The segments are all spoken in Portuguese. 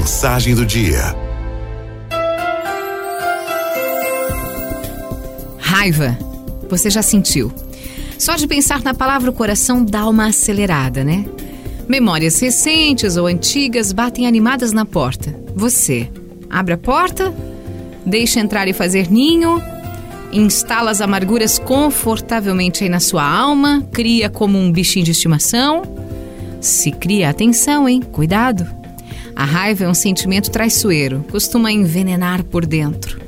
Mensagem do dia. Raiva. Você já sentiu? Só de pensar na palavra o coração dá uma acelerada, né? Memórias recentes ou antigas batem animadas na porta. Você abre a porta, deixa entrar e fazer ninho, instala as amarguras confortavelmente aí na sua alma, cria como um bichinho de estimação. Se cria atenção, hein? Cuidado. A raiva é um sentimento traiçoeiro, costuma envenenar por dentro.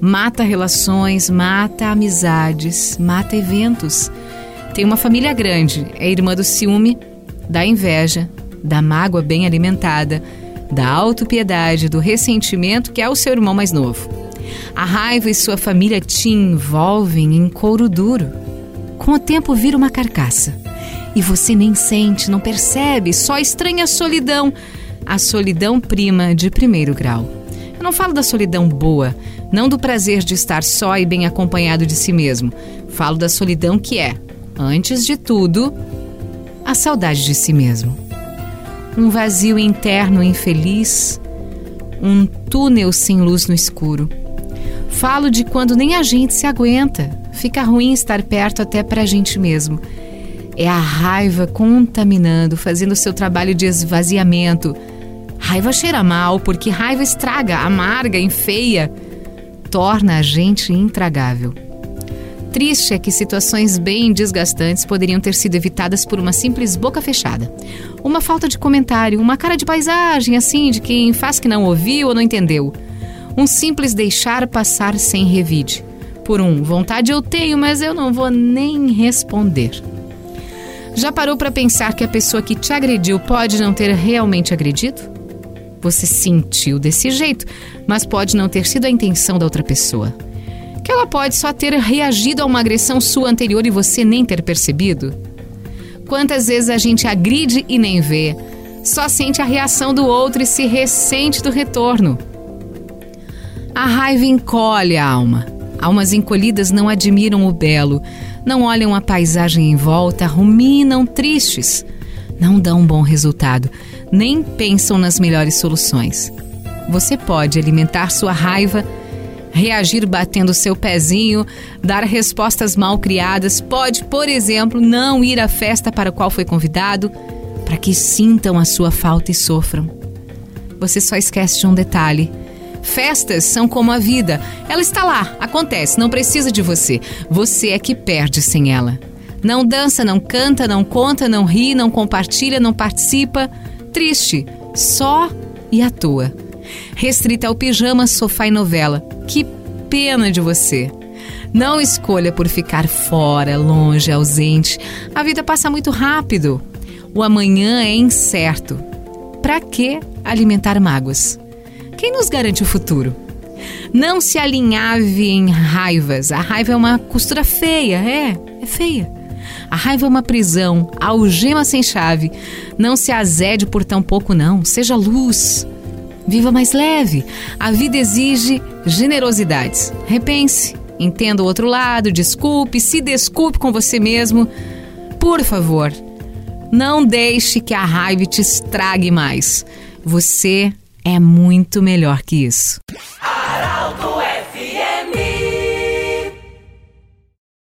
Mata relações, mata amizades, mata eventos. Tem uma família grande, é irmã do ciúme, da inveja, da mágoa bem alimentada, da autopiedade, do ressentimento, que é o seu irmão mais novo. A raiva e sua família te envolvem em couro duro. Com o tempo vira uma carcaça. E você nem sente, não percebe, só estranha solidão. A solidão prima de primeiro grau. Eu não falo da solidão boa, não do prazer de estar só e bem acompanhado de si mesmo. Falo da solidão que é, antes de tudo, a saudade de si mesmo. Um vazio interno infeliz, um túnel sem luz no escuro. Falo de quando nem a gente se aguenta, fica ruim estar perto até para a gente mesmo. É a raiva contaminando, fazendo seu trabalho de esvaziamento. Raiva cheira mal, porque raiva estraga, amarga, enfeia, torna a gente intragável. Triste é que situações bem desgastantes poderiam ter sido evitadas por uma simples boca fechada. Uma falta de comentário, uma cara de paisagem, assim, de quem faz que não ouviu ou não entendeu. Um simples deixar passar sem revide. Por um, vontade eu tenho, mas eu não vou nem responder. Já parou para pensar que a pessoa que te agrediu pode não ter realmente agredido? Você sentiu desse jeito, mas pode não ter sido a intenção da outra pessoa. Que ela pode só ter reagido a uma agressão sua anterior e você nem ter percebido? Quantas vezes a gente agride e nem vê, só sente a reação do outro e se ressente do retorno. A raiva encolhe a alma. Almas encolhidas não admiram o belo, não olham a paisagem em volta, ruminam tristes, não dão um bom resultado, nem pensam nas melhores soluções. Você pode alimentar sua raiva, reagir batendo seu pezinho, dar respostas mal criadas, pode, por exemplo, não ir à festa para a qual foi convidado, para que sintam a sua falta e sofram. Você só esquece de um detalhe Festas são como a vida. Ela está lá, acontece, não precisa de você. Você é que perde sem ela. Não dança, não canta, não conta, não ri, não compartilha, não participa. Triste, só e à toa. Restrita ao pijama, sofá e novela. Que pena de você. Não escolha por ficar fora, longe, ausente. A vida passa muito rápido. O amanhã é incerto. Para que alimentar mágoas? Quem nos garante o futuro? Não se alinhave em raivas. A raiva é uma costura feia, é, é feia. A raiva é uma prisão, algema sem chave. Não se azede por tão pouco, não. Seja luz. Viva mais leve. A vida exige generosidades. Repense. Entenda o outro lado, desculpe, se desculpe com você mesmo. Por favor, não deixe que a raiva te estrague mais. Você é muito melhor que isso.